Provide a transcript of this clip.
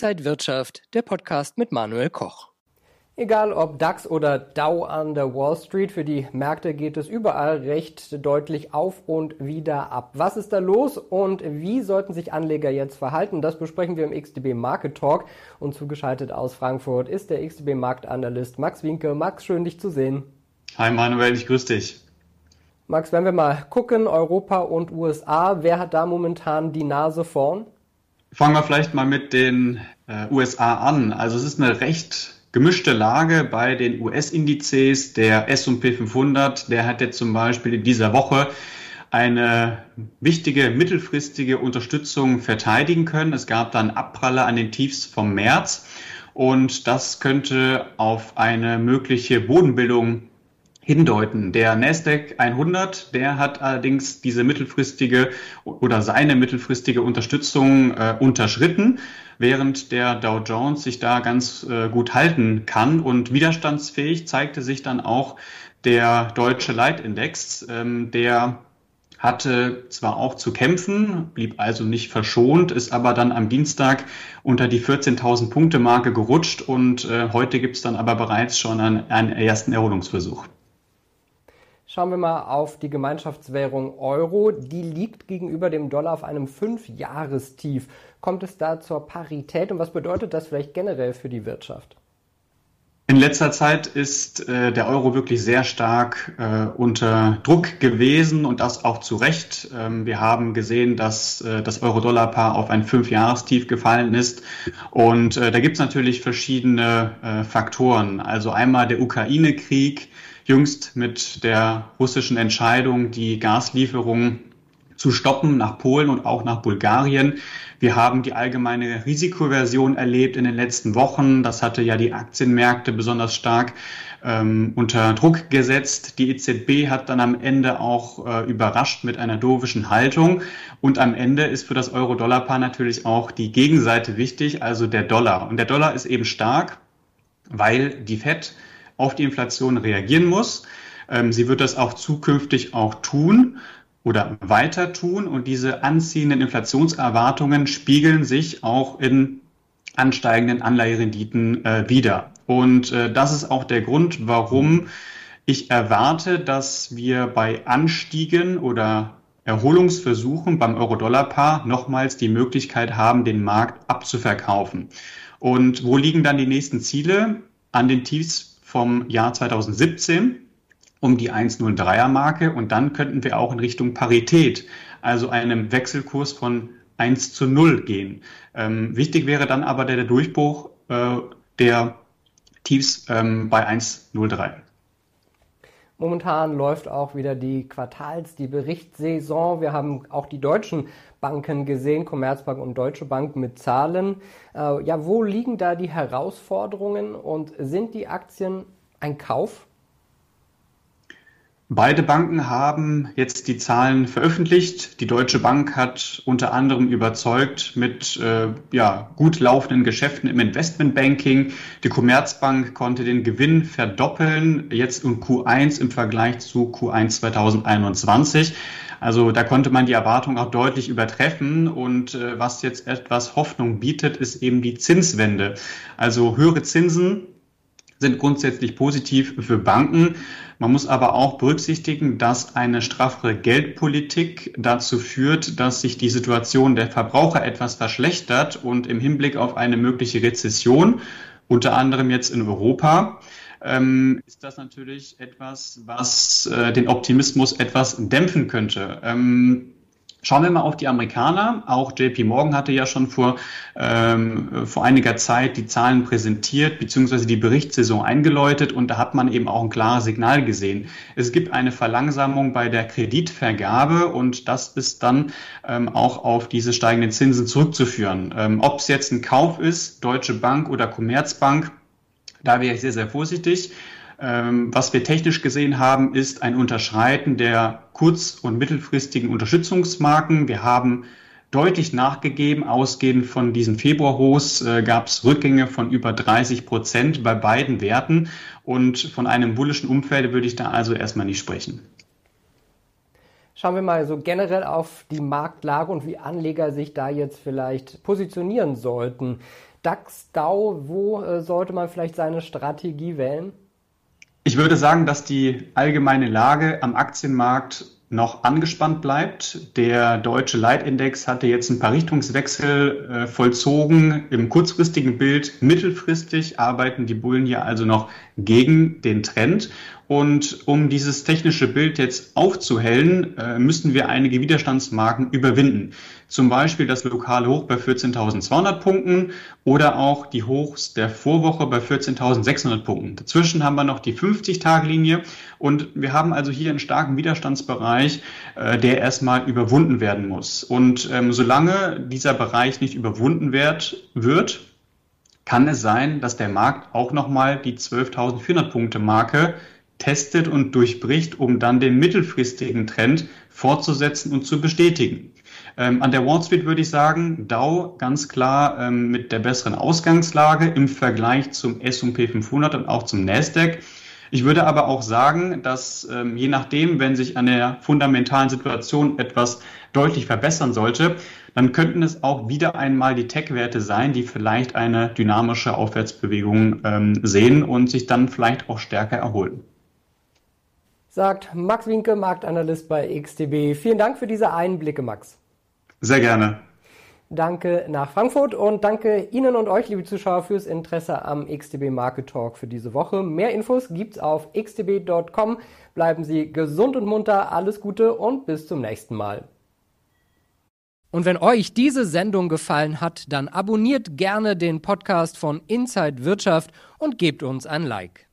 Inside Wirtschaft, der Podcast mit Manuel Koch. Egal ob DAX oder Dow an der Wall Street, für die Märkte geht es überall recht deutlich auf und wieder ab. Was ist da los und wie sollten sich Anleger jetzt verhalten? Das besprechen wir im XTB Market Talk und zugeschaltet aus Frankfurt ist der XTB Marktanalyst Max Winke. Max, schön dich zu sehen. Hi Manuel, ich grüße dich. Max, wenn wir mal gucken, Europa und USA, wer hat da momentan die Nase vorn? Fangen wir vielleicht mal mit den äh, USA an. Also es ist eine recht gemischte Lage bei den US-Indizes. Der S&P 500, der hat jetzt zum Beispiel in dieser Woche eine wichtige mittelfristige Unterstützung verteidigen können. Es gab dann Abpralle an den Tiefs vom März und das könnte auf eine mögliche Bodenbildung hindeuten. Der Nasdaq 100, der hat allerdings diese mittelfristige oder seine mittelfristige Unterstützung äh, unterschritten, während der Dow Jones sich da ganz äh, gut halten kann und widerstandsfähig zeigte sich dann auch der deutsche Leitindex, ähm, der hatte zwar auch zu kämpfen, blieb also nicht verschont, ist aber dann am Dienstag unter die 14.000 Punkte Marke gerutscht und äh, heute gibt es dann aber bereits schon einen, einen ersten Erholungsversuch. Schauen wir mal auf die Gemeinschaftswährung Euro. Die liegt gegenüber dem Dollar auf einem Fünfjahrestief. Kommt es da zur Parität und was bedeutet das vielleicht generell für die Wirtschaft? In letzter Zeit ist äh, der Euro wirklich sehr stark äh, unter Druck gewesen und das auch zu Recht. Ähm, wir haben gesehen, dass äh, das Euro-Dollar-Paar auf ein Fünfjahrestief gefallen ist. Und äh, da gibt es natürlich verschiedene äh, Faktoren. Also einmal der Ukraine-Krieg, jüngst mit der russischen Entscheidung, die Gaslieferungen zu stoppen nach Polen und auch nach Bulgarien. Wir haben die allgemeine Risikoversion erlebt in den letzten Wochen. Das hatte ja die Aktienmärkte besonders stark ähm, unter Druck gesetzt. Die EZB hat dann am Ende auch äh, überrascht mit einer dovischen Haltung. Und am Ende ist für das Euro-Dollar-Paar natürlich auch die Gegenseite wichtig, also der Dollar. Und der Dollar ist eben stark, weil die FED auf die Inflation reagieren muss. Ähm, sie wird das auch zukünftig auch tun oder weiter tun. Und diese anziehenden Inflationserwartungen spiegeln sich auch in ansteigenden Anleiherenditen äh, wieder. Und äh, das ist auch der Grund, warum ich erwarte, dass wir bei Anstiegen oder Erholungsversuchen beim Euro-Dollar-Paar nochmals die Möglichkeit haben, den Markt abzuverkaufen. Und wo liegen dann die nächsten Ziele? An den Tiefs vom Jahr 2017 um die 1,03er Marke und dann könnten wir auch in Richtung Parität, also einem Wechselkurs von 1 zu 0 gehen. Ähm, wichtig wäre dann aber der, der Durchbruch äh, der Tiefs ähm, bei 1,03. Momentan läuft auch wieder die Quartals-, die Berichtssaison. Wir haben auch die deutschen Banken gesehen, Commerzbank und Deutsche Bank mit Zahlen. Äh, ja, wo liegen da die Herausforderungen und sind die Aktien ein Kauf? Beide Banken haben jetzt die Zahlen veröffentlicht. Die Deutsche Bank hat unter anderem überzeugt mit äh, ja, gut laufenden Geschäften im Investmentbanking. Die Commerzbank konnte den Gewinn verdoppeln, jetzt um Q1 im Vergleich zu Q1 2021. Also da konnte man die Erwartung auch deutlich übertreffen. Und äh, was jetzt etwas Hoffnung bietet, ist eben die Zinswende. Also höhere Zinsen sind grundsätzlich positiv für Banken. Man muss aber auch berücksichtigen, dass eine straffere Geldpolitik dazu führt, dass sich die Situation der Verbraucher etwas verschlechtert und im Hinblick auf eine mögliche Rezession, unter anderem jetzt in Europa, ähm, ist das natürlich etwas, was äh, den Optimismus etwas dämpfen könnte. Ähm, Schauen wir mal auf die Amerikaner. Auch JP Morgan hatte ja schon vor, ähm, vor einiger Zeit die Zahlen präsentiert, beziehungsweise die Berichtssaison eingeläutet und da hat man eben auch ein klares Signal gesehen. Es gibt eine Verlangsamung bei der Kreditvergabe und das ist dann ähm, auch auf diese steigenden Zinsen zurückzuführen. Ähm, Ob es jetzt ein Kauf ist, Deutsche Bank oder Commerzbank, da wäre ich sehr, sehr vorsichtig. Ähm, was wir technisch gesehen haben, ist ein Unterschreiten der kurz- und mittelfristigen Unterstützungsmarken. Wir haben deutlich nachgegeben. Ausgehend von diesen Februarhochs äh, gab es Rückgänge von über 30 Prozent bei beiden Werten. Und von einem bullischen Umfeld würde ich da also erstmal nicht sprechen. Schauen wir mal so generell auf die Marktlage und wie Anleger sich da jetzt vielleicht positionieren sollten. DAX, DAO, wo äh, sollte man vielleicht seine Strategie wählen? Ich würde sagen, dass die allgemeine Lage am Aktienmarkt noch angespannt bleibt. Der deutsche Leitindex hatte jetzt ein paar Richtungswechsel äh, vollzogen im kurzfristigen Bild. Mittelfristig arbeiten die Bullen hier also noch gegen den Trend. Und um dieses technische Bild jetzt aufzuhellen, äh, müssen wir einige Widerstandsmarken überwinden. Zum Beispiel das lokale Hoch bei 14.200 Punkten oder auch die Hochs der Vorwoche bei 14.600 Punkten. Dazwischen haben wir noch die 50-Tage-Linie und wir haben also hier einen starken Widerstandsbereich, äh, der erstmal überwunden werden muss. Und ähm, solange dieser Bereich nicht überwunden wird, wird kann es sein, dass der Markt auch nochmal die 12.400 Punkte Marke testet und durchbricht, um dann den mittelfristigen Trend fortzusetzen und zu bestätigen. Ähm, an der Wall Street würde ich sagen, Dow ganz klar ähm, mit der besseren Ausgangslage im Vergleich zum S&P 500 und auch zum Nasdaq. Ich würde aber auch sagen, dass ähm, je nachdem, wenn sich an der fundamentalen Situation etwas deutlich verbessern sollte, dann könnten es auch wieder einmal die Tech-Werte sein, die vielleicht eine dynamische Aufwärtsbewegung ähm, sehen und sich dann vielleicht auch stärker erholen sagt Max Winke, Marktanalyst bei XTB. Vielen Dank für diese Einblicke, Max. Sehr gerne. Danke nach Frankfurt und danke Ihnen und euch, liebe Zuschauer, fürs Interesse am XTB Market Talk für diese Woche. Mehr Infos gibt's auf xtb.com. Bleiben Sie gesund und munter, alles Gute und bis zum nächsten Mal. Und wenn euch diese Sendung gefallen hat, dann abonniert gerne den Podcast von Inside Wirtschaft und gebt uns ein Like.